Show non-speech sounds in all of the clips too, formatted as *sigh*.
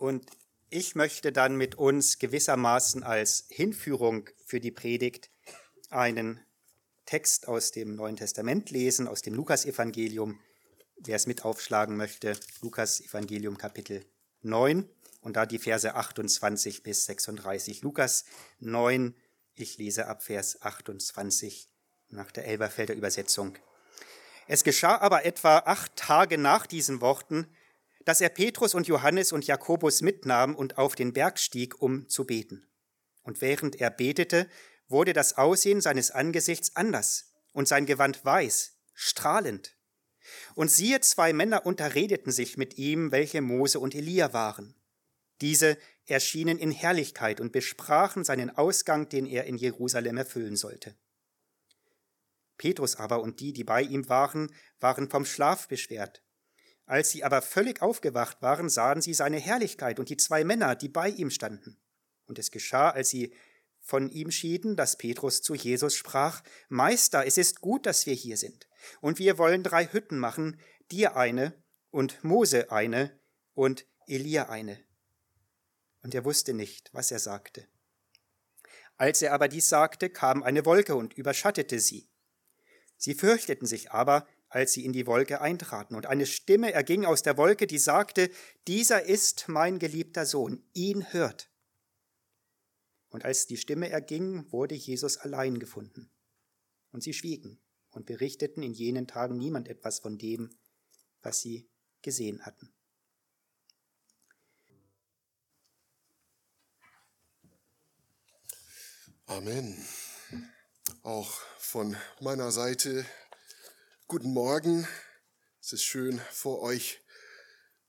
Und ich möchte dann mit uns gewissermaßen als Hinführung für die Predigt einen Text aus dem Neuen Testament lesen, aus dem Lukasevangelium. Wer es mit aufschlagen möchte, Lukas Evangelium Kapitel 9 und da die Verse 28 bis 36. Lukas 9, ich lese ab Vers 28 nach der Elberfelder Übersetzung. Es geschah aber etwa acht Tage nach diesen Worten, dass er Petrus und Johannes und Jakobus mitnahm und auf den Berg stieg, um zu beten. Und während er betete, wurde das Aussehen seines Angesichts anders und sein Gewand weiß, strahlend. Und siehe, zwei Männer unterredeten sich mit ihm, welche Mose und Elia waren. Diese erschienen in Herrlichkeit und besprachen seinen Ausgang, den er in Jerusalem erfüllen sollte. Petrus aber und die, die bei ihm waren, waren vom Schlaf beschwert. Als sie aber völlig aufgewacht waren, sahen sie seine Herrlichkeit und die zwei Männer, die bei ihm standen. Und es geschah, als sie von ihm schieden, dass Petrus zu Jesus sprach, Meister, es ist gut, dass wir hier sind, und wir wollen drei Hütten machen, dir eine und Mose eine und Elia eine. Und er wusste nicht, was er sagte. Als er aber dies sagte, kam eine Wolke und überschattete sie. Sie fürchteten sich aber, als sie in die Wolke eintraten, und eine Stimme erging aus der Wolke, die sagte, Dieser ist mein geliebter Sohn, ihn hört. Und als die Stimme erging, wurde Jesus allein gefunden. Und sie schwiegen und berichteten in jenen Tagen niemand etwas von dem, was sie gesehen hatten. Amen. Auch von meiner Seite guten Morgen. Es ist schön vor euch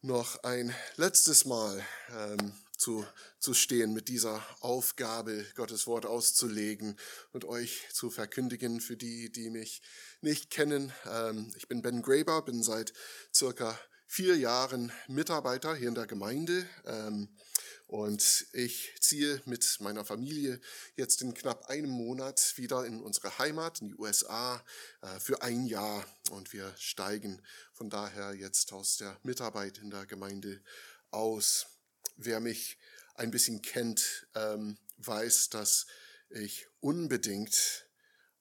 noch ein letztes Mal ähm, zu, zu stehen mit dieser Aufgabe, Gottes Wort auszulegen und euch zu verkündigen für die, die mich nicht kennen. Ähm, ich bin Ben Graber, bin seit circa vier Jahren Mitarbeiter hier in der Gemeinde. Ähm, und ich ziehe mit meiner Familie jetzt in knapp einem Monat wieder in unsere Heimat, in die USA, äh, für ein Jahr. Und wir steigen von daher jetzt aus der Mitarbeit in der Gemeinde aus. Wer mich ein bisschen kennt, ähm, weiß, dass ich unbedingt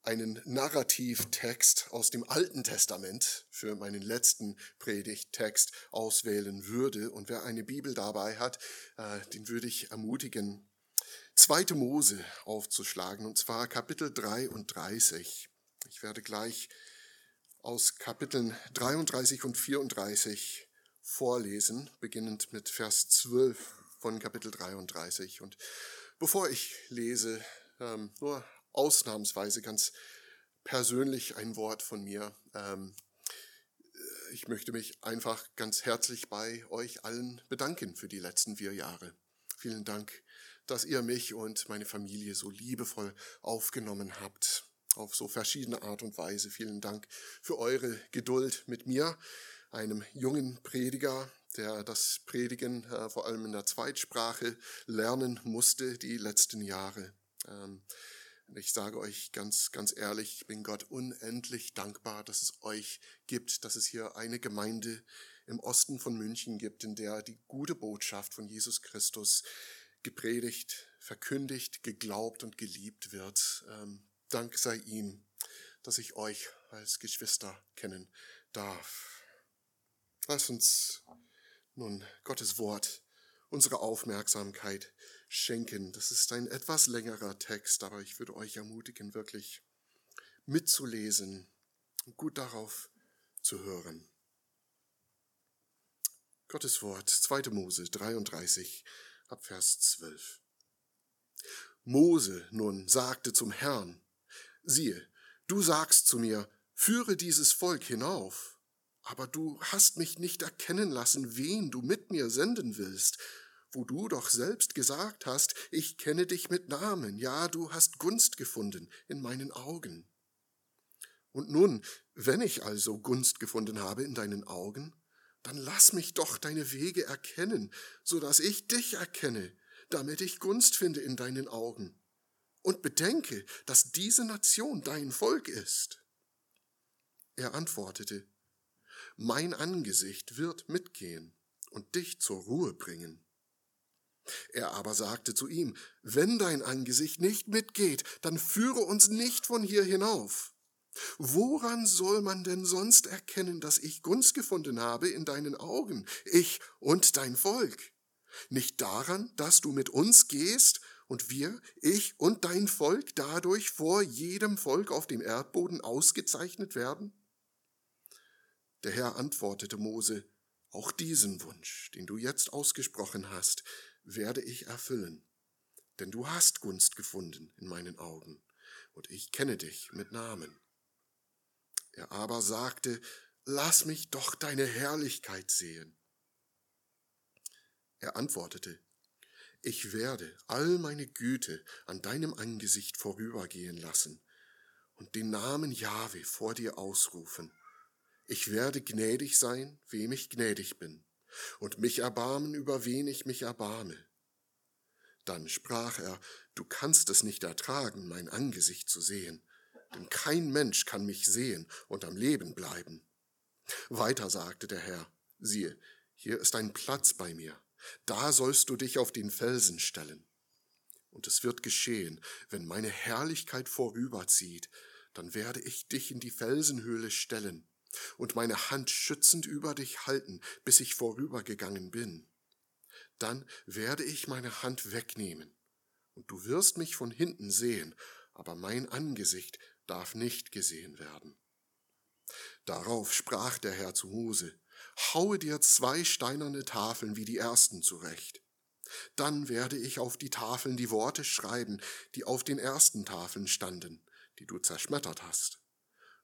einen Narrativtext aus dem Alten Testament für meinen letzten Predigttext auswählen würde. Und wer eine Bibel dabei hat, äh, den würde ich ermutigen, zweite Mose aufzuschlagen, und zwar Kapitel 33. Ich werde gleich aus Kapiteln 33 und 34 vorlesen, beginnend mit Vers 12 von Kapitel 33. Und bevor ich lese, ähm, nur ausnahmsweise ganz persönlich ein Wort von mir. Ähm, ich möchte mich einfach ganz herzlich bei euch allen bedanken für die letzten vier Jahre. Vielen Dank, dass ihr mich und meine Familie so liebevoll aufgenommen habt, auf so verschiedene Art und Weise. Vielen Dank für eure Geduld mit mir, einem jungen Prediger, der das Predigen äh, vor allem in der Zweitsprache lernen musste die letzten Jahre. Ähm, ich sage euch ganz, ganz ehrlich, ich bin Gott unendlich dankbar, dass es euch gibt, dass es hier eine Gemeinde im Osten von München gibt, in der die gute Botschaft von Jesus Christus gepredigt, verkündigt, geglaubt und geliebt wird. Ähm, Dank sei ihm, dass ich euch als Geschwister kennen darf. Lass uns nun Gottes Wort unsere Aufmerksamkeit schenken. Das ist ein etwas längerer Text, aber ich würde euch ermutigen, wirklich mitzulesen und gut darauf zu hören. Gottes Wort, 2. Mose 33, ab Vers 12. Mose nun sagte zum Herrn, siehe, du sagst zu mir, führe dieses Volk hinauf, aber du hast mich nicht erkennen lassen, wen du mit mir senden willst wo du doch selbst gesagt hast, ich kenne dich mit Namen, ja, du hast Gunst gefunden in meinen Augen. Und nun, wenn ich also Gunst gefunden habe in deinen Augen, dann lass mich doch deine Wege erkennen, so dass ich dich erkenne, damit ich Gunst finde in deinen Augen. Und bedenke, dass diese Nation dein Volk ist. Er antwortete, Mein Angesicht wird mitgehen und dich zur Ruhe bringen. Er aber sagte zu ihm, wenn dein Angesicht nicht mitgeht, dann führe uns nicht von hier hinauf. Woran soll man denn sonst erkennen, dass ich Gunst gefunden habe in deinen Augen, ich und dein Volk? Nicht daran, dass du mit uns gehst und wir, ich und dein Volk dadurch vor jedem Volk auf dem Erdboden ausgezeichnet werden? Der Herr antwortete Mose, auch diesen Wunsch, den du jetzt ausgesprochen hast, werde ich erfüllen. Denn du hast Gunst gefunden in meinen Augen, und ich kenne dich mit Namen. Er aber sagte, Lass mich doch deine Herrlichkeit sehen. Er antwortete, Ich werde all meine Güte an deinem Angesicht vorübergehen lassen und den Namen Jahwe vor dir ausrufen. Ich werde gnädig sein, wem ich gnädig bin, und mich erbarmen, über wen ich mich erbarme. Dann sprach er, Du kannst es nicht ertragen, mein Angesicht zu sehen, denn kein Mensch kann mich sehen und am Leben bleiben. Weiter sagte der Herr, siehe, hier ist ein Platz bei mir, da sollst du dich auf den Felsen stellen. Und es wird geschehen, wenn meine Herrlichkeit vorüberzieht, dann werde ich dich in die Felsenhöhle stellen, und meine Hand schützend über dich halten, bis ich vorübergegangen bin. Dann werde ich meine Hand wegnehmen, und du wirst mich von hinten sehen, aber mein Angesicht darf nicht gesehen werden. Darauf sprach der Herr zu Mose, Haue dir zwei steinerne Tafeln wie die ersten zurecht. Dann werde ich auf die Tafeln die Worte schreiben, die auf den ersten Tafeln standen, die du zerschmettert hast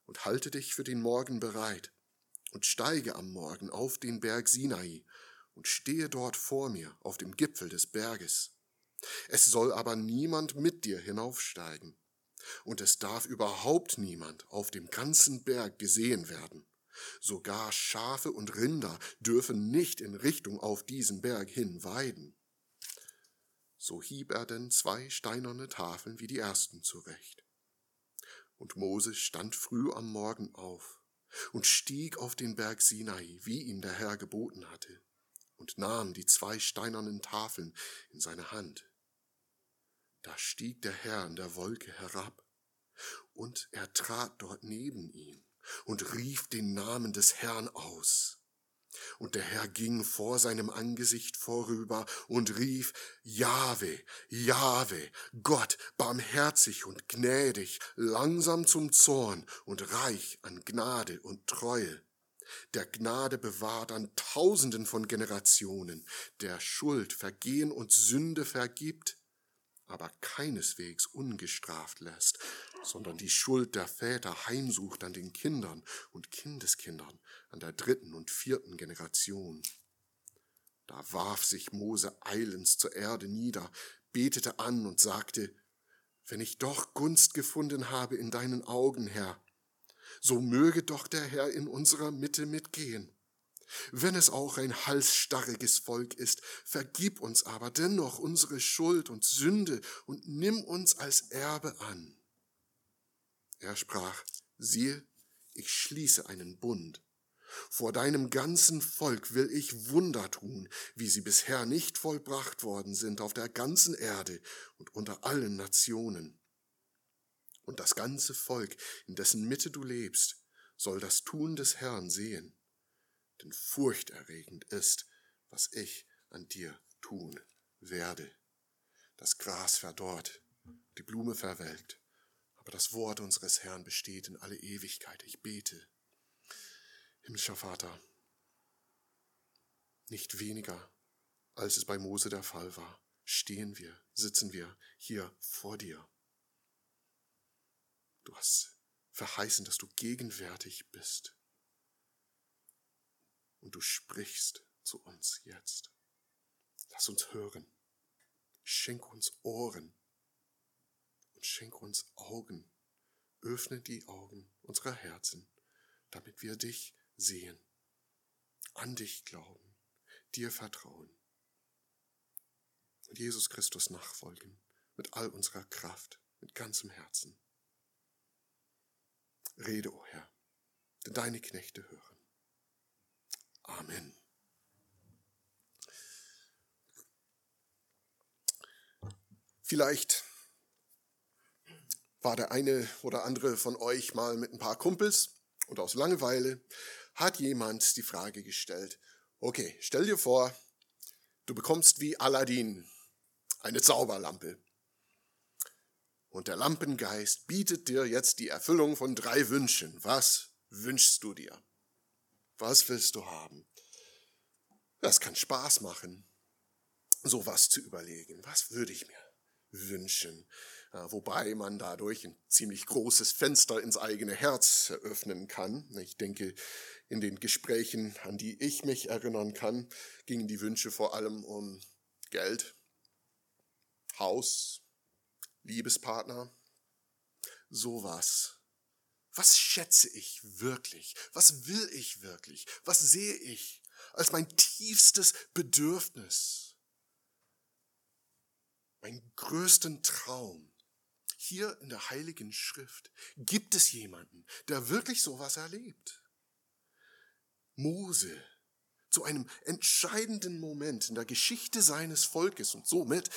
und halte dich für den Morgen bereit und steige am Morgen auf den Berg Sinai und stehe dort vor mir auf dem Gipfel des Berges. Es soll aber niemand mit dir hinaufsteigen, und es darf überhaupt niemand auf dem ganzen Berg gesehen werden. Sogar Schafe und Rinder dürfen nicht in Richtung auf diesen Berg hin weiden. So hieb er denn zwei steinerne Tafeln wie die ersten zurecht. Und Moses stand früh am Morgen auf und stieg auf den Berg Sinai, wie ihm der Herr geboten hatte, und nahm die zwei steinernen Tafeln in seine Hand. Da stieg der Herr in der Wolke herab, und er trat dort neben ihn und rief den Namen des Herrn aus. Und der Herr ging vor seinem Angesicht vorüber und rief, Jahwe, Jahwe, Gott, barmherzig und gnädig, langsam zum Zorn und reich an Gnade und Treue, der Gnade bewahrt an Tausenden von Generationen, der Schuld, Vergehen und Sünde vergibt, aber keineswegs ungestraft lässt, sondern die Schuld der Väter heimsucht an den Kindern und Kindeskindern, an der dritten und vierten Generation. Da warf sich Mose eilends zur Erde nieder, betete an und sagte, wenn ich doch Gunst gefunden habe in deinen Augen, Herr, so möge doch der Herr in unserer Mitte mitgehen. Wenn es auch ein halsstarriges Volk ist, vergib uns aber dennoch unsere Schuld und Sünde und nimm uns als Erbe an. Er sprach, siehe, ich schließe einen Bund. Vor deinem ganzen Volk will ich Wunder tun, wie sie bisher nicht vollbracht worden sind auf der ganzen Erde und unter allen Nationen. Und das ganze Volk, in dessen Mitte du lebst, soll das Tun des Herrn sehen. Denn furchterregend ist, was ich an dir tun werde. Das Gras verdorrt, die Blume verwelkt, aber das Wort unseres Herrn besteht in alle Ewigkeit. Ich bete. Himmlischer Vater, nicht weniger, als es bei Mose der Fall war, stehen wir, sitzen wir hier vor dir. Du hast verheißen, dass du gegenwärtig bist. Und du sprichst zu uns jetzt. Lass uns hören. Schenk uns Ohren, und schenk uns Augen. Öffne die Augen unserer Herzen, damit wir dich sehen, an dich glauben, dir vertrauen und Jesus Christus nachfolgen mit all unserer Kraft, mit ganzem Herzen. Rede, o oh Herr, denn deine Knechte hören. Amen. Vielleicht war der eine oder andere von euch mal mit ein paar Kumpels und aus Langeweile hat jemand die Frage gestellt, okay, stell dir vor, du bekommst wie Aladdin eine Zauberlampe. Und der Lampengeist bietet dir jetzt die Erfüllung von drei Wünschen. Was wünschst du dir? Was willst du haben? Das kann Spaß machen, sowas zu überlegen. Was würde ich mir wünschen? Wobei man dadurch ein ziemlich großes Fenster ins eigene Herz eröffnen kann. Ich denke, in den Gesprächen, an die ich mich erinnern kann, gingen die Wünsche vor allem um Geld, Haus, Liebespartner, sowas. Was schätze ich wirklich? Was will ich wirklich? Was sehe ich als mein tiefstes Bedürfnis? Mein größten Traum. Hier in der Heiligen Schrift gibt es jemanden, der wirklich sowas erlebt. Mose, zu einem entscheidenden Moment in der Geschichte seines Volkes und somit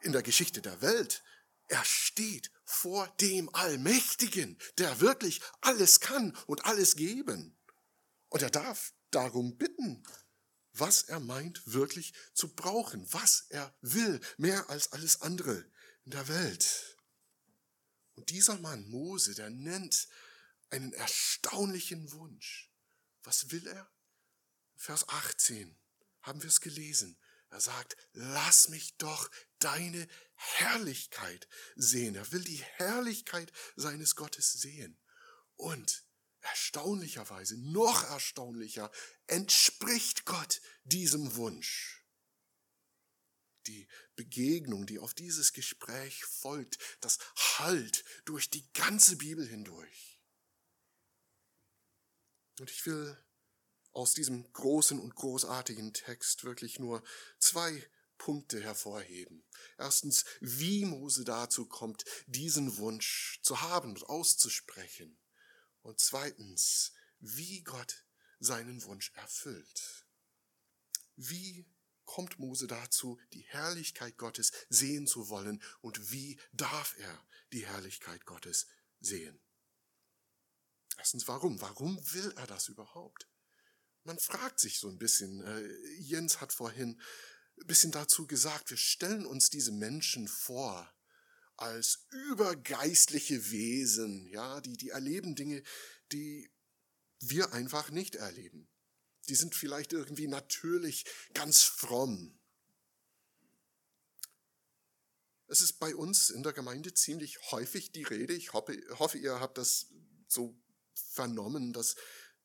in der Geschichte der Welt, er steht vor dem Allmächtigen, der wirklich alles kann und alles geben. Und er darf darum bitten, was er meint wirklich zu brauchen, was er will, mehr als alles andere in der Welt. Und dieser Mann, Mose, der nennt einen erstaunlichen Wunsch. Was will er? Vers 18 haben wir es gelesen. Er sagt, lass mich doch deine Herrlichkeit sehen. Er will die Herrlichkeit seines Gottes sehen. Und erstaunlicherweise, noch erstaunlicher, entspricht Gott diesem Wunsch. Die Begegnung, die auf dieses Gespräch folgt, das hallt durch die ganze Bibel hindurch. Und ich will aus diesem großen und großartigen Text wirklich nur zwei Punkte hervorheben. Erstens, wie Mose dazu kommt, diesen Wunsch zu haben und auszusprechen. Und zweitens, wie Gott seinen Wunsch erfüllt. Wie kommt Mose dazu, die Herrlichkeit Gottes sehen zu wollen und wie darf er die Herrlichkeit Gottes sehen? Erstens, warum? Warum will er das überhaupt? Man fragt sich so ein bisschen, äh, Jens hat vorhin ein bisschen dazu gesagt, wir stellen uns diese Menschen vor als übergeistliche Wesen, ja, die, die erleben Dinge, die wir einfach nicht erleben. Die sind vielleicht irgendwie natürlich ganz fromm. Es ist bei uns in der Gemeinde ziemlich häufig die Rede, ich hoffe, ihr habt das so vernommen, dass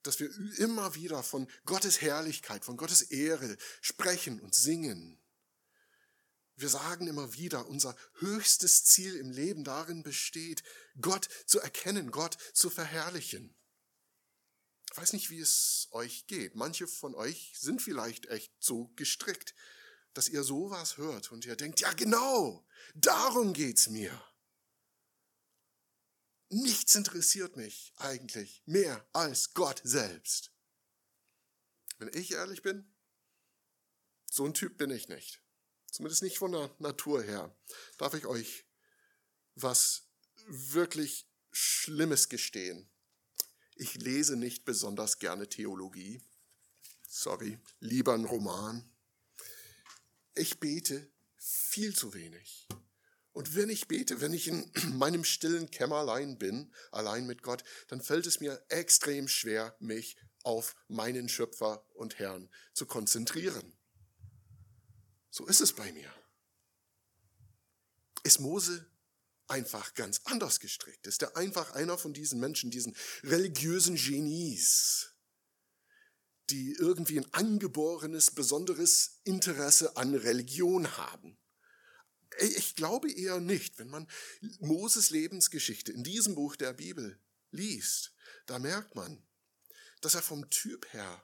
dass wir immer wieder von Gottes Herrlichkeit, von Gottes Ehre sprechen und singen. Wir sagen immer wieder, unser höchstes Ziel im Leben darin besteht, Gott zu erkennen, Gott zu verherrlichen. Weiß nicht, wie es euch geht. Manche von euch sind vielleicht echt so gestrickt, dass ihr sowas hört und ihr denkt, ja genau, darum geht's mir. Nichts interessiert mich eigentlich mehr als Gott selbst. Wenn ich ehrlich bin, so ein Typ bin ich nicht. Zumindest nicht von der Natur her. Darf ich euch was wirklich Schlimmes gestehen? Ich lese nicht besonders gerne Theologie. Sorry, lieber ein Roman. Ich bete viel zu wenig. Und wenn ich bete, wenn ich in *clears throat* meinem stillen Kämmerlein bin, allein mit Gott, dann fällt es mir extrem schwer, mich auf meinen Schöpfer und Herrn zu konzentrieren. So ist es bei mir. Ist Mose einfach ganz anders gestrickt? Ist er einfach einer von diesen Menschen, diesen religiösen Genies, die irgendwie ein angeborenes, besonderes Interesse an Religion haben? Ich glaube eher nicht. Wenn man Moses Lebensgeschichte in diesem Buch der Bibel liest, da merkt man, dass er vom Typ her,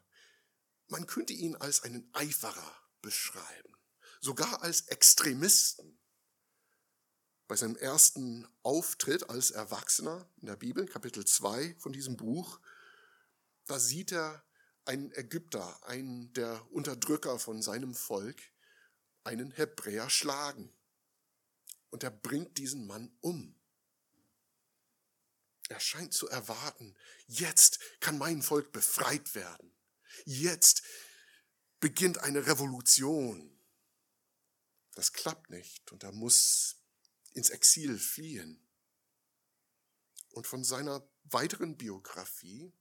man könnte ihn als einen Eiferer beschreiben, sogar als Extremisten. Bei seinem ersten Auftritt als Erwachsener in der Bibel, Kapitel 2 von diesem Buch, da sieht er einen Ägypter, einen der Unterdrücker von seinem Volk, einen Hebräer schlagen. und er bringt diesen Mann um. Er scheint zu erwarten, jetzt kann mein Volk befreit werden. Jetzt beginnt eine Revolution. Das klappt nicht und er muss ins Exil fliehen. Und von seiner weiteren Biografie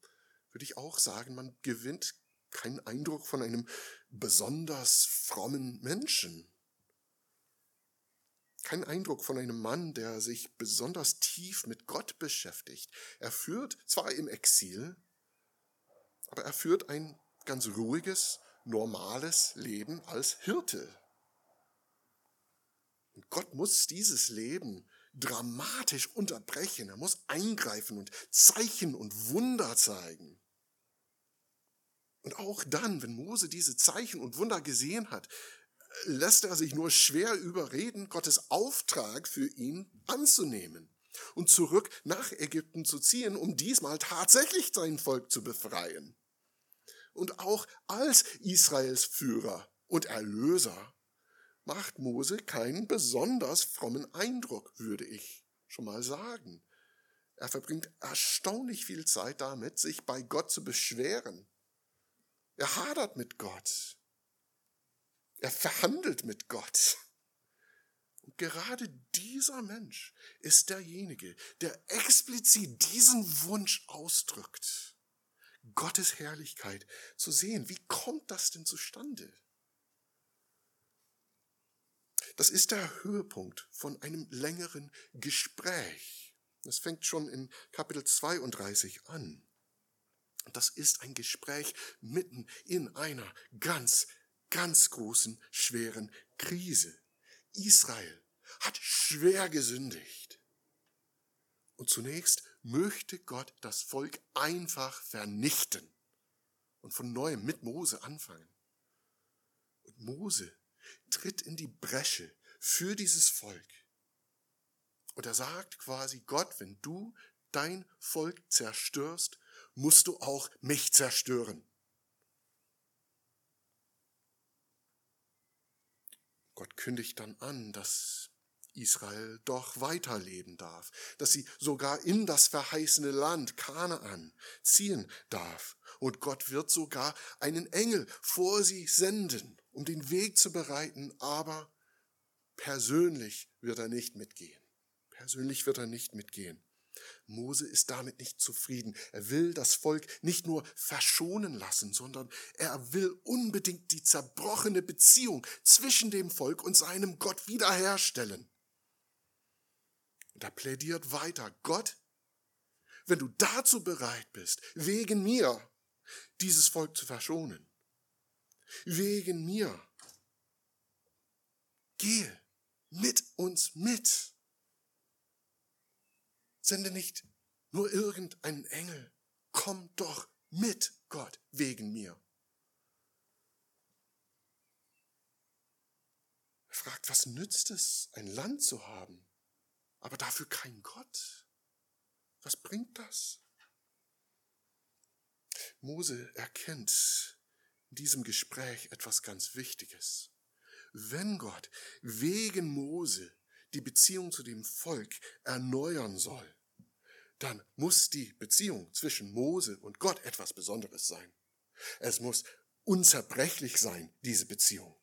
würde ich auch sagen, man gewinnt keinen Eindruck von einem besonders frommen Menschen. Kein Eindruck von einem Mann, der sich besonders tief mit Gott beschäftigt. Er führt zwar im Exil, aber er führt ein ganz ruhiges, normales Leben als Hirte. Und Gott muss dieses Leben dramatisch unterbrechen. Er muss eingreifen und Zeichen und Wunder zeigen. Und auch dann, wenn Mose diese Zeichen und Wunder gesehen hat, lässt er sich nur schwer überreden, Gottes Auftrag für ihn anzunehmen und zurück nach Ägypten zu ziehen, um diesmal tatsächlich sein Volk zu befreien. Und auch als Israels Führer und Erlöser macht Mose keinen besonders frommen Eindruck, würde ich schon mal sagen. Er verbringt erstaunlich viel Zeit damit, sich bei Gott zu beschweren. Er hadert mit Gott. Er verhandelt mit Gott. Und gerade dieser Mensch ist derjenige, der explizit diesen Wunsch ausdrückt, Gottes Herrlichkeit zu sehen. Wie kommt das denn zustande? Das ist der Höhepunkt von einem längeren Gespräch. Das fängt schon in Kapitel 32 an. Das ist ein Gespräch mitten in einer ganz, ganz großen, schweren Krise. Israel hat schwer gesündigt. Und zunächst möchte Gott das Volk einfach vernichten und von neuem mit Mose anfangen. Und Mose tritt in die Bresche für dieses Volk. Und er sagt quasi, Gott, wenn du dein Volk zerstörst, musst du auch mich zerstören. Gott kündigt dann an, dass Israel doch weiterleben darf, dass sie sogar in das verheißene Land Kanaan ziehen darf. Und Gott wird sogar einen Engel vor sie senden, um den Weg zu bereiten, aber persönlich wird er nicht mitgehen. Persönlich wird er nicht mitgehen. Mose ist damit nicht zufrieden. Er will das Volk nicht nur verschonen lassen, sondern er will unbedingt die zerbrochene Beziehung zwischen dem Volk und seinem Gott wiederherstellen. Er plädiert weiter, Gott, wenn du dazu bereit bist, wegen mir dieses Volk zu verschonen, wegen mir, gehe mit uns mit. Sende nicht nur irgendeinen Engel, komm doch mit Gott wegen mir. Er fragt, was nützt es, ein Land zu haben, aber dafür kein Gott? Was bringt das? Mose erkennt in diesem Gespräch etwas ganz Wichtiges. Wenn Gott wegen Mose die Beziehung zu dem Volk erneuern soll, dann muss die Beziehung zwischen Mose und Gott etwas Besonderes sein. Es muss unzerbrechlich sein, diese Beziehung.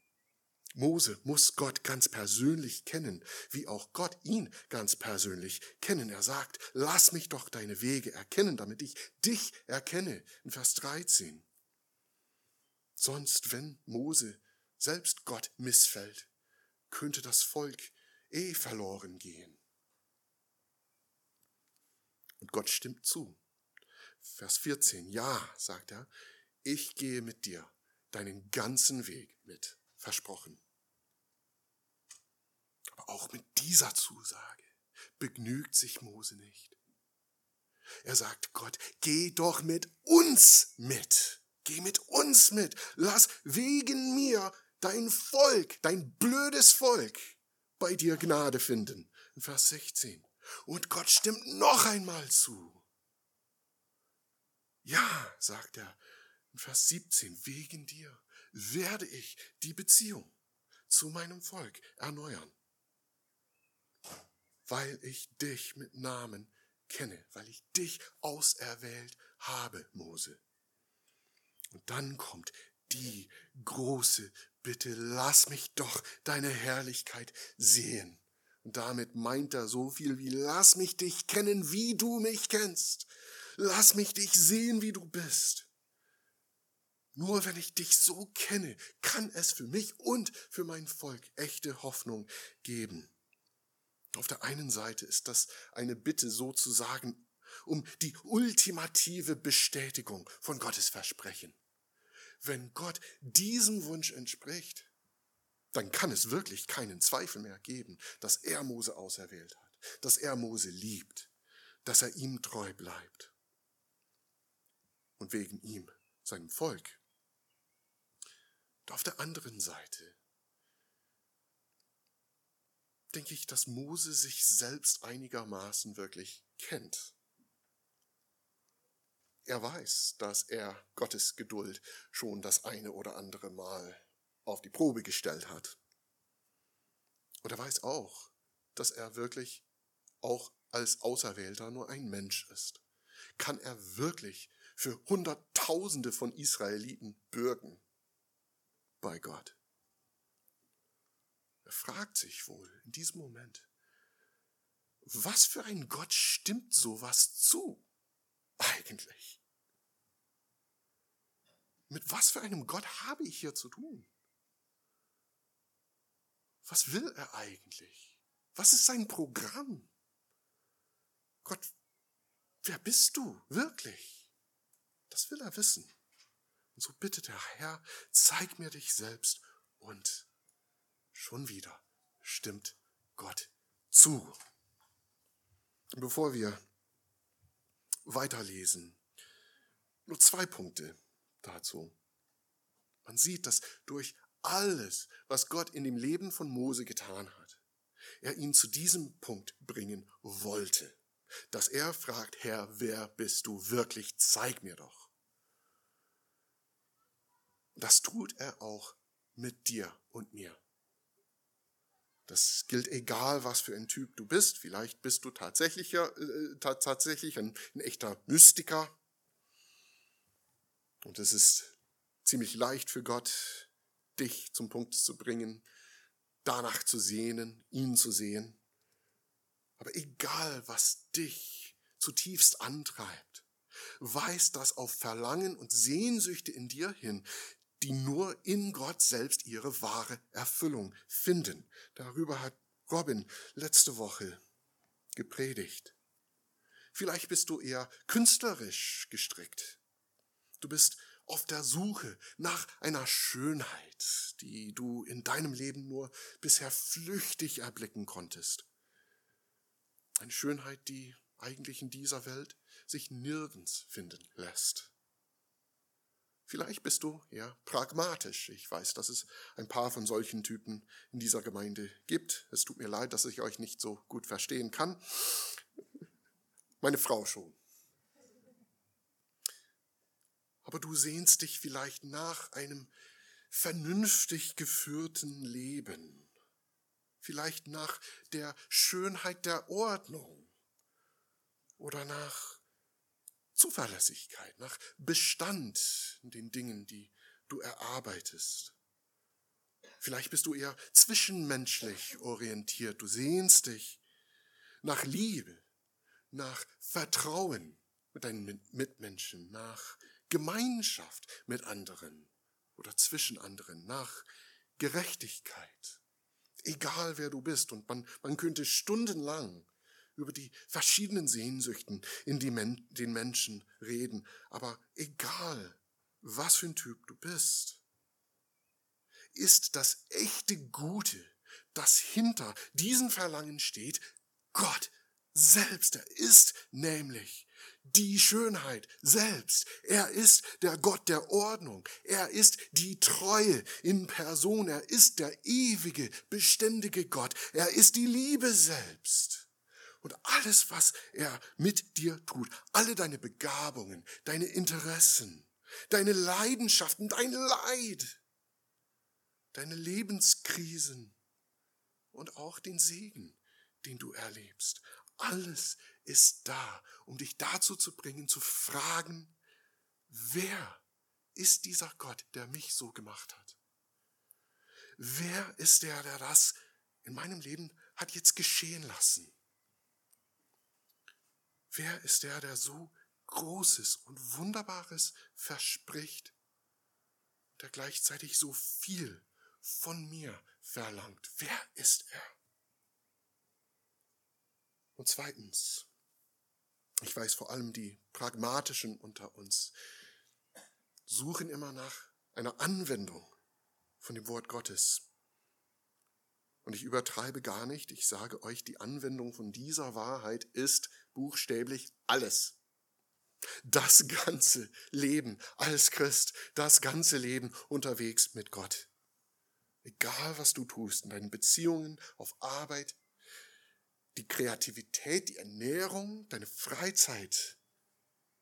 Mose muss Gott ganz persönlich kennen, wie auch Gott ihn ganz persönlich kennen. Er sagt, lass mich doch deine Wege erkennen, damit ich dich erkenne. In Vers 13. Sonst, wenn Mose selbst Gott missfällt, könnte das Volk eh verloren gehen. Und Gott stimmt zu. Vers 14. Ja, sagt er, ich gehe mit dir deinen ganzen Weg mit. Versprochen. Aber auch mit dieser Zusage begnügt sich Mose nicht. Er sagt Gott, geh doch mit uns mit. Geh mit uns mit. Lass wegen mir dein Volk, dein blödes Volk, bei dir Gnade finden. In Vers 16. Und Gott stimmt noch einmal zu. Ja, sagt er in Vers 17, wegen dir werde ich die Beziehung zu meinem Volk erneuern. weil ich dich mit Namen kenne, weil ich dich auserwählt habe, Mose. Und dann kommt die große Bitte, lass mich doch deine Herrlichkeit sehen. Und damit meint er so viel wie, lass mich dich kennen, wie du mich kennst. Lass mich dich sehen, wie du bist. Nur wenn ich dich so kenne, kann es für mich und für mein Volk echte Hoffnung geben. Auf der einen Seite ist das eine Bitte sozusagen um die ultimative Bestätigung von Gottes Versprechen. Wenn Gott diesem Wunsch entspricht, dann kann es wirklich keinen Zweifel mehr geben, dass er Mose auserwählt hat, dass er Mose liebt, dass er ihm treu bleibt. Und wegen ihm, seinem Volk. Und auf der anderen Seite denke ich, dass Mose sich selbst einigermaßen wirklich kennt. Er weiß, dass er Gottes Geduld schon das eine oder andere Mal auf die Probe gestellt hat. Und er weiß auch, dass er wirklich auch als Auserwählter nur ein Mensch ist. Kann er wirklich für Hunderttausende von Israeliten bürgen bei Gott? Er fragt sich wohl in diesem Moment, was für ein Gott stimmt sowas zu eigentlich? Mit was für einem Gott habe ich hier zu tun? Was will er eigentlich? Was ist sein Programm? Gott, wer bist du wirklich? Das will er wissen. Und so bittet der Herr, zeig mir dich selbst und schon wieder stimmt Gott zu. Bevor wir weiterlesen, nur zwei Punkte dazu. Man sieht, dass durch alles, was Gott in dem Leben von Mose getan hat, er ihn zu diesem Punkt bringen wollte, dass er fragt, Herr, wer bist du wirklich? Zeig mir doch. Das tut er auch mit dir und mir. Das gilt egal, was für ein Typ du bist. Vielleicht bist du tatsächlich, äh, tatsächlich ein, ein echter Mystiker, und es ist ziemlich leicht für Gott, dich zum Punkt zu bringen, danach zu sehnen, ihn zu sehen. Aber egal, was dich zutiefst antreibt, weist das auf Verlangen und Sehnsüchte in dir hin, die nur in Gott selbst ihre wahre Erfüllung finden. Darüber hat Robin letzte Woche gepredigt. Vielleicht bist du eher künstlerisch gestrickt. Du bist auf der Suche nach einer Schönheit, die du in deinem Leben nur bisher flüchtig erblicken konntest. Eine Schönheit, die eigentlich in dieser Welt sich nirgends finden lässt. Vielleicht bist du ja pragmatisch. Ich weiß, dass es ein paar von solchen Typen in dieser Gemeinde gibt. Es tut mir leid, dass ich euch nicht so gut verstehen kann. Meine Frau schon aber du sehnst dich vielleicht nach einem vernünftig geführten Leben, vielleicht nach der Schönheit der Ordnung oder nach Zuverlässigkeit, nach Bestand in den Dingen, die du erarbeitest. Vielleicht bist du eher zwischenmenschlich orientiert, du sehnst dich nach Liebe, nach Vertrauen mit deinen Mitmenschen, nach Gemeinschaft mit anderen oder zwischen anderen, nach Gerechtigkeit. Egal wer du bist. Und man, man könnte stundenlang über die verschiedenen Sehnsüchten in die Men den Menschen reden. Aber egal, was für ein Typ du bist, ist das echte Gute, das hinter diesen Verlangen steht, Gott selbst. Er ist nämlich die Schönheit selbst. Er ist der Gott der Ordnung. Er ist die Treue in Person. Er ist der ewige, beständige Gott. Er ist die Liebe selbst. Und alles, was er mit dir tut, alle deine Begabungen, deine Interessen, deine Leidenschaften, dein Leid, deine Lebenskrisen und auch den Segen, den du erlebst. Alles ist da, um dich dazu zu bringen, zu fragen, wer ist dieser Gott, der mich so gemacht hat? Wer ist der, der das in meinem Leben hat jetzt geschehen lassen? Wer ist der, der so Großes und Wunderbares verspricht, der gleichzeitig so viel von mir verlangt? Wer ist er? Und zweitens, ich weiß vor allem die Pragmatischen unter uns suchen immer nach einer Anwendung von dem Wort Gottes. Und ich übertreibe gar nicht, ich sage euch, die Anwendung von dieser Wahrheit ist buchstäblich alles. Das ganze Leben als Christ, das ganze Leben unterwegs mit Gott. Egal was du tust, in deinen Beziehungen, auf Arbeit, die Kreativität, die Ernährung, deine Freizeit,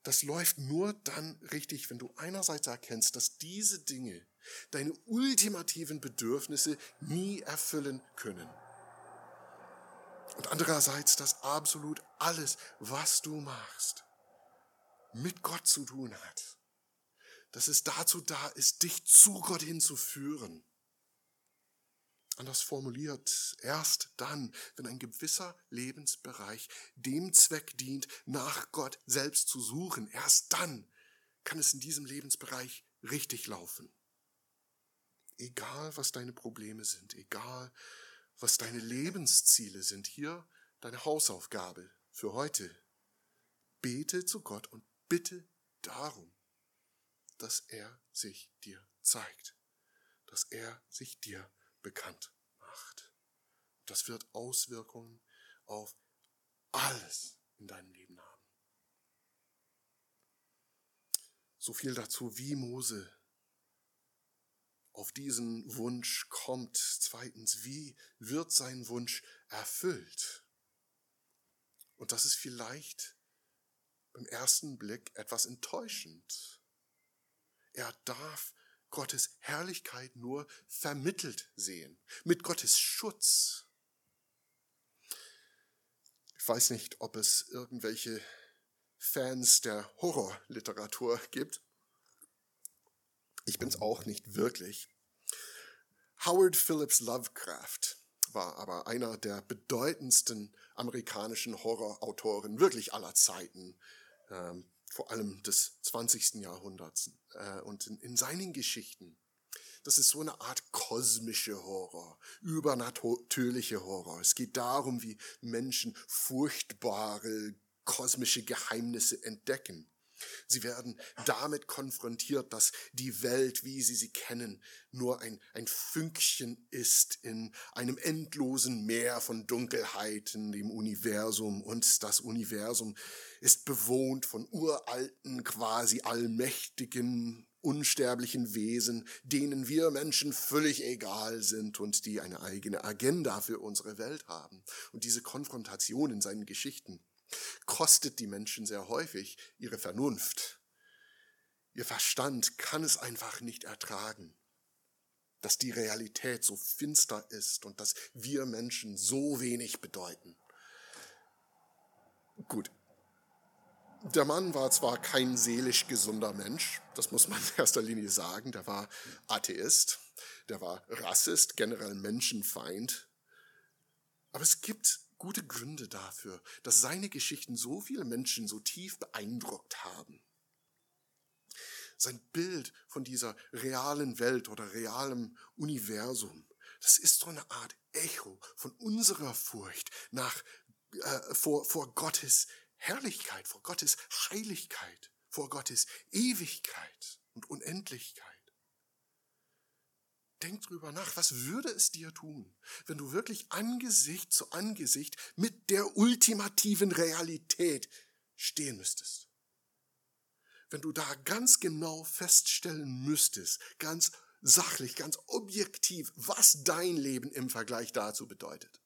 das läuft nur dann richtig, wenn du einerseits erkennst, dass diese Dinge deine ultimativen Bedürfnisse nie erfüllen können. Und andererseits, dass absolut alles, was du machst, mit Gott zu tun hat. Dass es dazu da ist, dich zu Gott hinzuführen. Anders formuliert, erst dann, wenn ein gewisser Lebensbereich dem Zweck dient, nach Gott selbst zu suchen, erst dann kann es in diesem Lebensbereich richtig laufen. Egal, was deine Probleme sind, egal, was deine Lebensziele sind, hier deine Hausaufgabe für heute. Bete zu Gott und bitte darum, dass er sich dir zeigt, dass er sich dir bekannt macht. Das wird Auswirkungen auf alles in deinem Leben haben. So viel dazu, wie Mose auf diesen Wunsch kommt. Zweitens, wie wird sein Wunsch erfüllt? Und das ist vielleicht beim ersten Blick etwas enttäuschend. Er darf Gottes Herrlichkeit nur vermittelt sehen, mit Gottes Schutz. Ich weiß nicht, ob es irgendwelche Fans der Horrorliteratur gibt. Ich bin's auch nicht wirklich. Howard Phillips Lovecraft war aber einer der bedeutendsten amerikanischen Horrorautoren wirklich aller Zeiten, ähm, vor allem des 20. Jahrhunderts. Äh, und in, in seinen Geschichten, das ist so eine Art kosmische Horror, übernatürliche Horror. Es geht darum, wie Menschen furchtbare kosmische Geheimnisse entdecken. Sie werden damit konfrontiert, dass die Welt, wie sie sie kennen, nur ein, ein Fünkchen ist in einem endlosen Meer von Dunkelheiten, dem Universum. Und das Universum ist bewohnt von uralten, quasi allmächtigen, unsterblichen Wesen, denen wir Menschen völlig egal sind und die eine eigene Agenda für unsere Welt haben. Und diese Konfrontation in seinen Geschichten kostet die Menschen sehr häufig ihre Vernunft. Ihr Verstand kann es einfach nicht ertragen, dass die Realität so finster ist und dass wir Menschen so wenig bedeuten. Gut. Der Mann war zwar kein seelisch gesunder Mensch, das muss man in erster Linie sagen, der war Atheist, der war Rassist, generell Menschenfeind. Aber es gibt gute Gründe dafür, dass seine Geschichten so viele Menschen so tief beeindruckt haben. Sein Bild von dieser realen Welt oder realem Universum, das ist so eine Art Echo von unserer Furcht nach, äh, vor, vor Gottes Herrlichkeit, vor Gottes Heiligkeit, vor Gottes Ewigkeit und Unendlichkeit. Denk drüber nach, was würde es dir tun, wenn du wirklich Angesicht zu Angesicht mit der ultimativen Realität stehen müsstest? Wenn du da ganz genau feststellen müsstest, ganz sachlich, ganz objektiv, was dein Leben im Vergleich dazu bedeutet.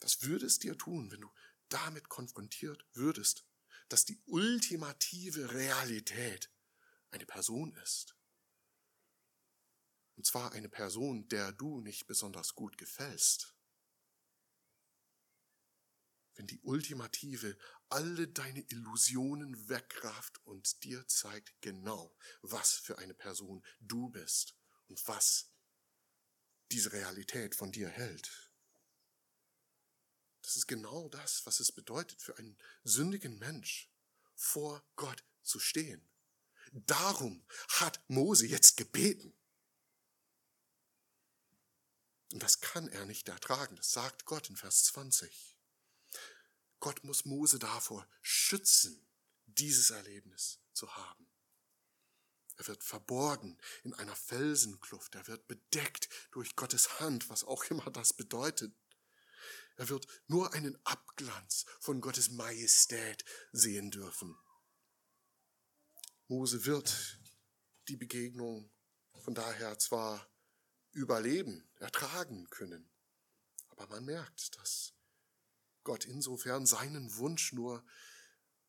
Was würde es dir tun, wenn du damit konfrontiert würdest, dass die ultimative Realität eine Person ist? Und zwar eine Person, der du nicht besonders gut gefällst. wenn die ultimative alle deine Illusionen wegrafft und dir zeigt genau, was für eine Person du bist und was diese Realität von dir hält. Das ist genau das, was es bedeutet für einen sündigen Mensch, vor Gott zu stehen. Darum hat Mose jetzt gebeten. Und das kann er nicht ertragen, das sagt Gott in Vers 20. Gott muss Mose davor schützen, dieses Erlebnis zu haben. Er wird verborgen in einer Felsenkluft, er wird bedeckt durch Gottes Hand, was auch immer das bedeutet. Er wird nur einen Abglanz von Gottes Majestät sehen dürfen. Mose wird die Begegnung von daher zwar überleben, ertragen können, aber man merkt, dass Gott insofern seinen Wunsch nur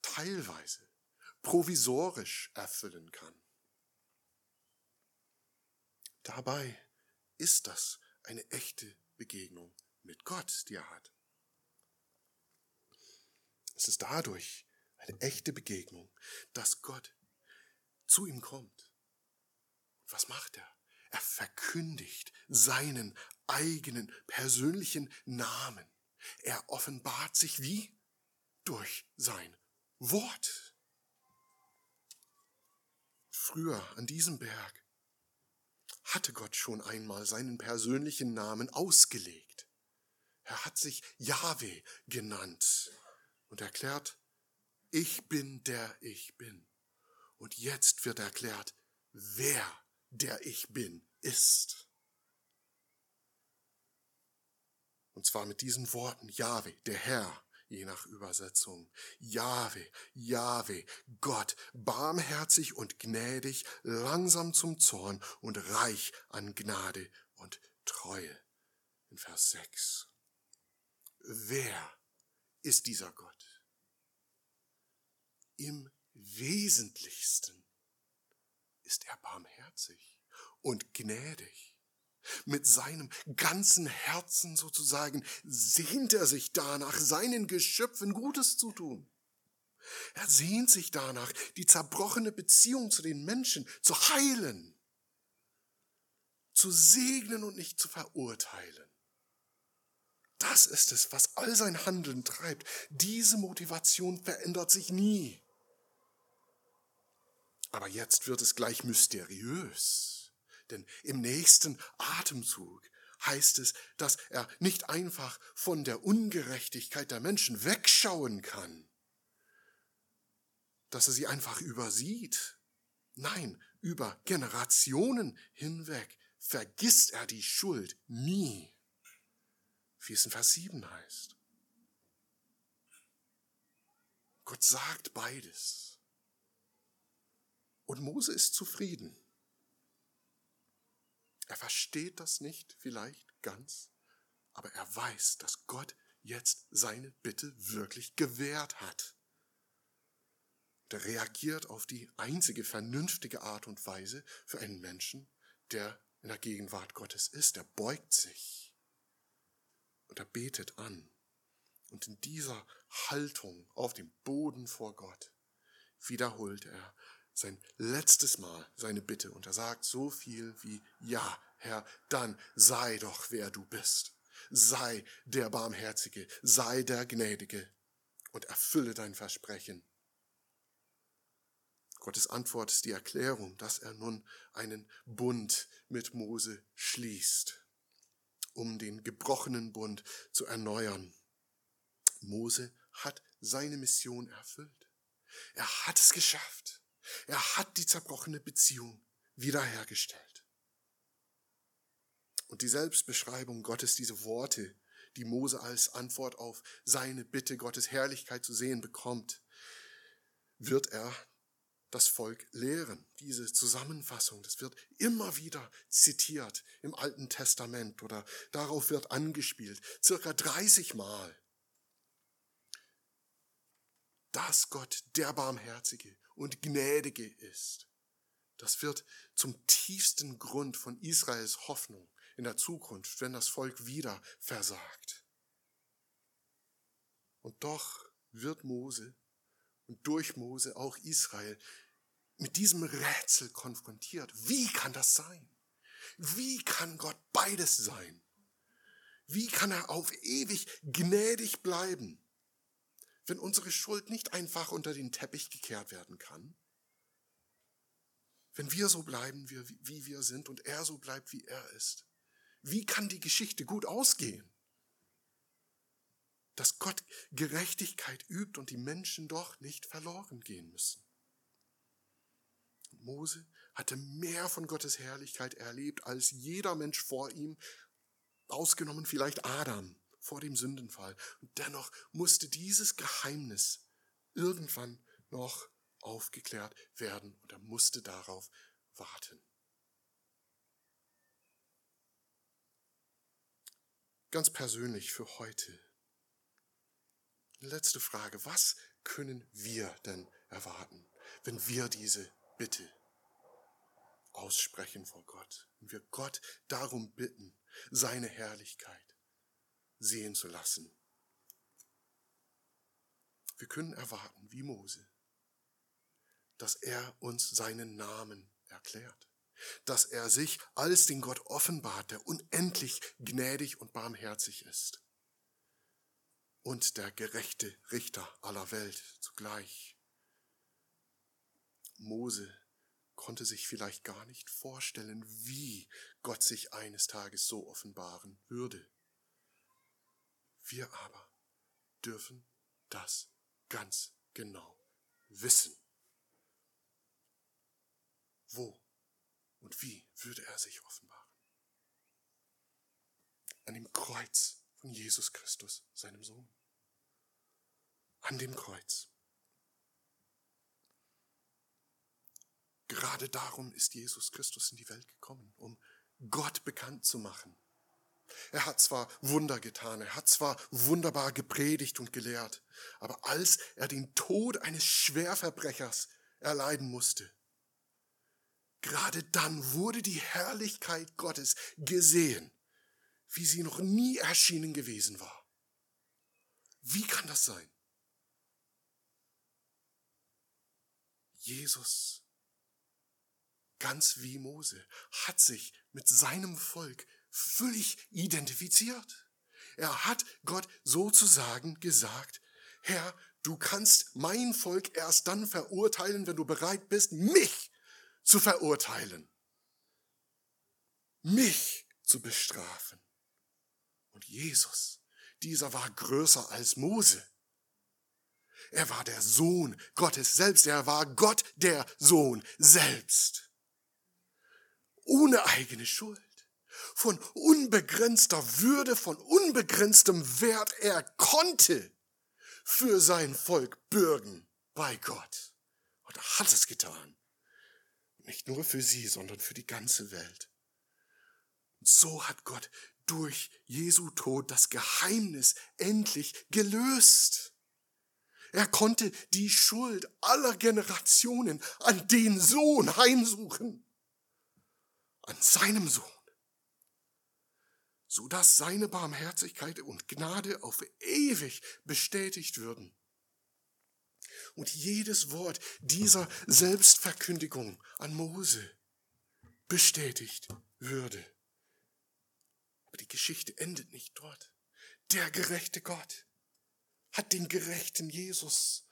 teilweise, provisorisch erfüllen kann. Dabei ist das eine echte Begegnung mit Gott, die er hat. Es ist dadurch eine echte Begegnung, dass Gott zu ihm kommt. Was macht er? Er verkündigt seinen eigenen persönlichen Namen. Er offenbart sich wie? Durch sein Wort. Früher an diesem Berg hatte Gott schon einmal seinen persönlichen Namen ausgelegt. Er hat sich Yahweh genannt und erklärt, ich bin der ich bin. Und jetzt wird erklärt, wer der ich bin ist. Und zwar mit diesen Worten, Jahwe, der Herr, je nach Übersetzung. Jahwe, Jahwe, Gott, barmherzig und gnädig, langsam zum Zorn und reich an Gnade und Treue. In Vers 6. Wer ist dieser Gott? Im Wesentlichsten ist er barmherzig und gnädig. Mit seinem ganzen Herzen sozusagen sehnt er sich danach, seinen Geschöpfen Gutes zu tun. Er sehnt sich danach, die zerbrochene Beziehung zu den Menschen zu heilen, zu segnen und nicht zu verurteilen. Das ist es, was all sein Handeln treibt. Diese Motivation verändert sich nie. Aber jetzt wird es gleich mysteriös. Denn im nächsten Atemzug heißt es, dass er nicht einfach von der Ungerechtigkeit der Menschen wegschauen kann, dass er sie einfach übersieht. Nein, über Generationen hinweg vergisst er die Schuld nie, wie es in Vers 7 heißt. Gott sagt beides. Und Mose ist zufrieden. Er versteht das nicht vielleicht ganz, aber er weiß, dass Gott jetzt seine Bitte wirklich gewährt hat. Der reagiert auf die einzige vernünftige Art und Weise für einen Menschen, der in der Gegenwart Gottes ist. Er beugt sich und er betet an. Und in dieser Haltung auf dem Boden vor Gott wiederholt er sein letztes Mal seine Bitte und er sagt so viel wie, ja, Herr, dann sei doch, wer du bist. Sei der Barmherzige, sei der Gnädige und erfülle dein Versprechen. Gottes Antwort ist die Erklärung, dass er nun einen Bund mit Mose schließt, um den gebrochenen Bund zu erneuern. Mose hat seine Mission erfüllt. Er hat es geschafft. Er hat die zerbrochene Beziehung wiederhergestellt. Und die Selbstbeschreibung Gottes, diese Worte, die Mose als Antwort auf seine Bitte, Gottes Herrlichkeit zu sehen bekommt, wird er das Volk lehren. Diese Zusammenfassung, das wird immer wieder zitiert im Alten Testament oder darauf wird angespielt, circa 30 Mal. Dass Gott der Barmherzige und Gnädige ist. Das wird zum tiefsten Grund von Israels Hoffnung in der Zukunft, wenn das Volk wieder versagt. Und doch wird Mose und durch Mose auch Israel mit diesem Rätsel konfrontiert. Wie kann das sein? Wie kann Gott beides sein? Wie kann er auf ewig gnädig bleiben, wenn unsere Schuld nicht einfach unter den Teppich gekehrt werden kann? Wenn wir so bleiben, wie wir sind und er so bleibt, wie er ist? Wie kann die Geschichte gut ausgehen? Dass Gott Gerechtigkeit übt und die Menschen doch nicht verloren gehen müssen. Mose hatte mehr von Gottes Herrlichkeit erlebt als jeder Mensch vor ihm, ausgenommen vielleicht Adam vor dem Sündenfall. Und dennoch musste dieses Geheimnis irgendwann noch aufgeklärt werden und er musste darauf warten. Ganz persönlich für heute. Letzte Frage. Was können wir denn erwarten, wenn wir diese Bitte aussprechen vor Gott? Und wir Gott darum bitten, seine Herrlichkeit sehen zu lassen. Wir können erwarten, wie Mose, dass er uns seinen Namen erklärt, dass er sich als den Gott offenbart, der unendlich gnädig und barmherzig ist und der gerechte Richter aller Welt zugleich. Mose konnte sich vielleicht gar nicht vorstellen, wie Gott sich eines Tages so offenbaren würde. Wir aber dürfen das ganz genau wissen. Wo und wie würde er sich offenbaren? An dem Kreuz von Jesus Christus, seinem Sohn. An dem Kreuz. Gerade darum ist Jesus Christus in die Welt gekommen, um Gott bekannt zu machen. Er hat zwar Wunder getan, er hat zwar wunderbar gepredigt und gelehrt, aber als er den Tod eines Schwerverbrechers erleiden musste, gerade dann wurde die Herrlichkeit Gottes gesehen, wie sie noch nie erschienen gewesen war. Wie kann das sein? Jesus ganz wie Mose, hat sich mit seinem Volk völlig identifiziert. Er hat Gott sozusagen gesagt, Herr, du kannst mein Volk erst dann verurteilen, wenn du bereit bist, mich zu verurteilen, mich zu bestrafen. Und Jesus, dieser war größer als Mose. Er war der Sohn Gottes selbst, er war Gott der Sohn selbst ohne eigene Schuld, von unbegrenzter Würde, von unbegrenztem Wert. Er konnte für sein Volk bürgen bei Gott. Und er hat es getan. Nicht nur für sie, sondern für die ganze Welt. Und so hat Gott durch Jesu Tod das Geheimnis endlich gelöst. Er konnte die Schuld aller Generationen an den Sohn heimsuchen an seinem Sohn, so dass seine Barmherzigkeit und Gnade auf ewig bestätigt würden. Und jedes Wort dieser Selbstverkündigung an Mose bestätigt würde. Aber die Geschichte endet nicht dort. Der gerechte Gott hat den gerechten Jesus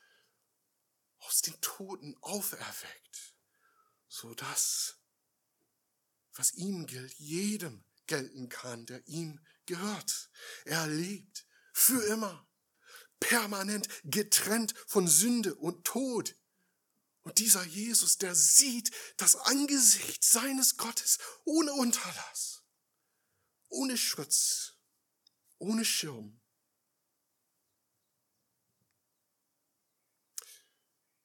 aus den Toten auferweckt, so dass was ihm gilt, jedem gelten kann, der ihm gehört. Er lebt für immer, permanent getrennt von Sünde und Tod. Und dieser Jesus, der sieht das Angesicht seines Gottes ohne Unterlass, ohne Schutz, ohne Schirm.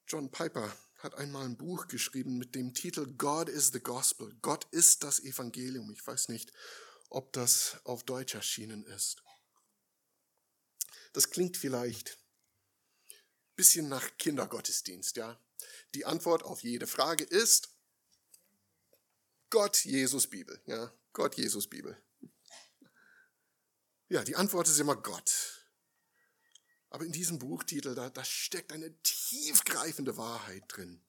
John Piper hat einmal ein Buch geschrieben mit dem Titel God is the Gospel. Gott ist das Evangelium. Ich weiß nicht, ob das auf Deutsch erschienen ist. Das klingt vielleicht ein bisschen nach Kindergottesdienst, ja? Die Antwort auf jede Frage ist Gott, Jesus, Bibel, ja? Gott, Jesus, Bibel. Ja, die Antwort ist immer Gott. Aber in diesem Buchtitel, da, da steckt eine tiefgreifende Wahrheit drin.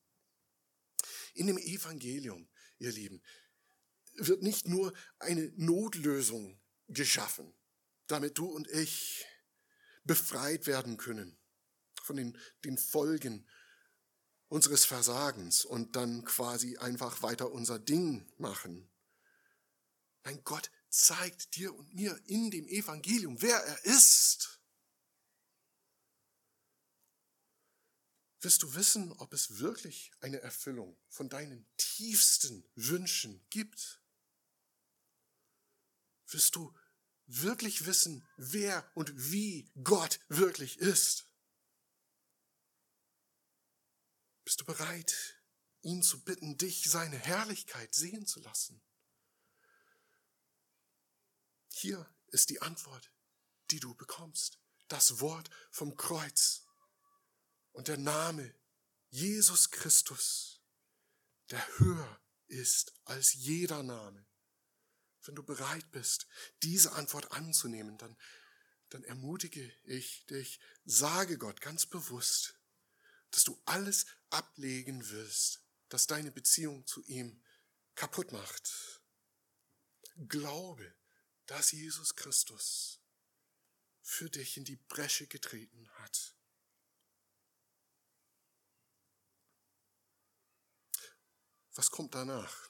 In dem Evangelium, ihr Lieben, wird nicht nur eine Notlösung geschaffen, damit du und ich befreit werden können von den, den Folgen unseres Versagens und dann quasi einfach weiter unser Ding machen. Nein, Gott zeigt dir und mir in dem Evangelium, wer er ist. Wirst du wissen, ob es wirklich eine Erfüllung von deinen tiefsten Wünschen gibt? Wirst du wirklich wissen, wer und wie Gott wirklich ist? Bist du bereit, ihn zu bitten, dich seine Herrlichkeit sehen zu lassen? Hier ist die Antwort, die du bekommst. Das Wort vom Kreuz und der Name Jesus Christus, der höher ist als jeder Name. Wenn du bereit bist, diese Antwort anzunehmen, dann, dann ermutige ich dich, sage Gott ganz bewusst, dass du alles ablegen willst, das deine Beziehung zu ihm kaputt macht. Glaube, dass Jesus Christus für dich in die Bresche getreten hat. Was kommt danach?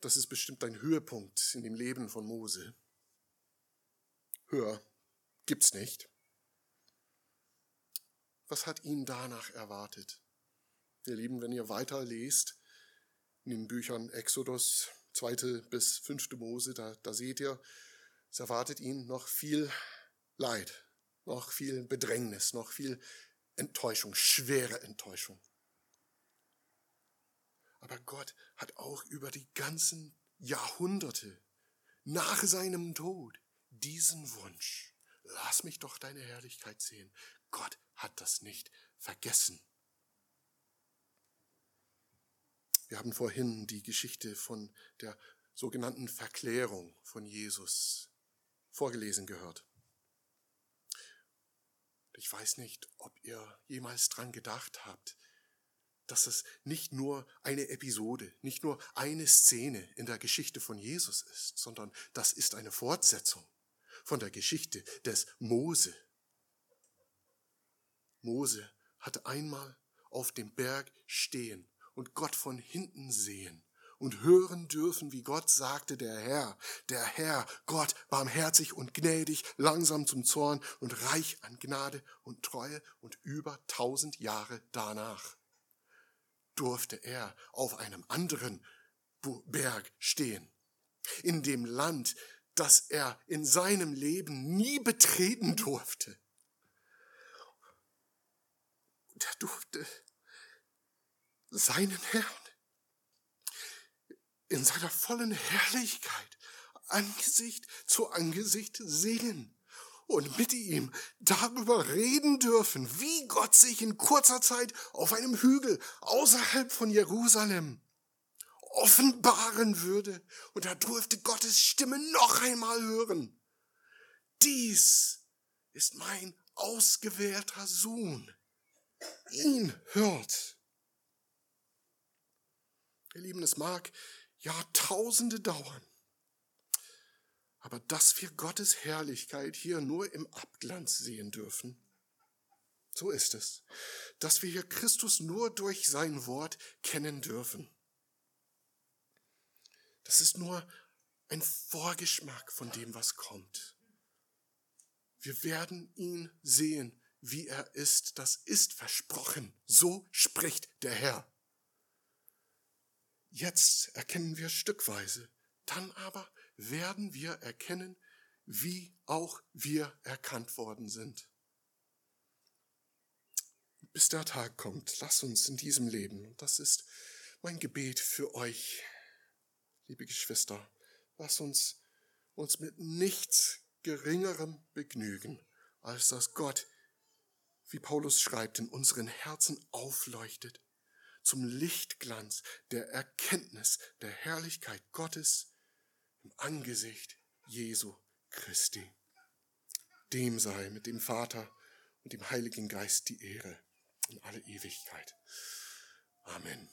Das ist bestimmt ein Höhepunkt in dem Leben von Mose. Höher gibt's nicht. Was hat ihn danach erwartet? Ihr Lieben, wenn ihr weiter lest in den Büchern Exodus, zweite bis fünfte Mose, da, da seht ihr, es erwartet ihn noch viel Leid, noch viel Bedrängnis, noch viel Enttäuschung, schwere Enttäuschung. Aber Gott hat auch über die ganzen Jahrhunderte nach seinem Tod diesen Wunsch, lass mich doch deine Herrlichkeit sehen. Gott hat das nicht vergessen. Wir haben vorhin die Geschichte von der sogenannten Verklärung von Jesus vorgelesen gehört. Ich weiß nicht, ob ihr jemals dran gedacht habt, dass es nicht nur eine Episode, nicht nur eine Szene in der Geschichte von Jesus ist, sondern das ist eine Fortsetzung von der Geschichte des Mose. Mose hatte einmal auf dem Berg stehen und Gott von hinten sehen und hören dürfen, wie Gott sagte, der Herr, der Herr, Gott, barmherzig und gnädig, langsam zum Zorn und reich an Gnade und Treue und über tausend Jahre danach durfte er auf einem anderen Berg stehen, in dem Land, das er in seinem Leben nie betreten durfte. Und er durfte seinen Herrn in seiner vollen Herrlichkeit Angesicht zu Angesicht sehen und mit ihm darüber reden dürfen, wie Gott sich in kurzer Zeit auf einem Hügel außerhalb von Jerusalem offenbaren würde. Und er durfte Gottes Stimme noch einmal hören. Dies ist mein ausgewählter Sohn. Ihn hört. Ihr Lieben, es mag Jahrtausende dauern, aber dass wir Gottes Herrlichkeit hier nur im Abglanz sehen dürfen, so ist es, dass wir hier Christus nur durch sein Wort kennen dürfen. Das ist nur ein Vorgeschmack von dem, was kommt. Wir werden ihn sehen, wie er ist. Das ist versprochen. So spricht der Herr. Jetzt erkennen wir stückweise, dann aber werden wir erkennen, wie auch wir erkannt worden sind. Bis der Tag kommt, lass uns in diesem Leben, und das ist mein Gebet für euch, liebe Geschwister, lass uns uns mit nichts Geringerem begnügen, als dass Gott, wie Paulus schreibt, in unseren Herzen aufleuchtet zum Lichtglanz der Erkenntnis der Herrlichkeit Gottes im Angesicht Jesu Christi. dem sei, mit dem Vater und dem Heiligen Geist die Ehre in alle Ewigkeit. Amen.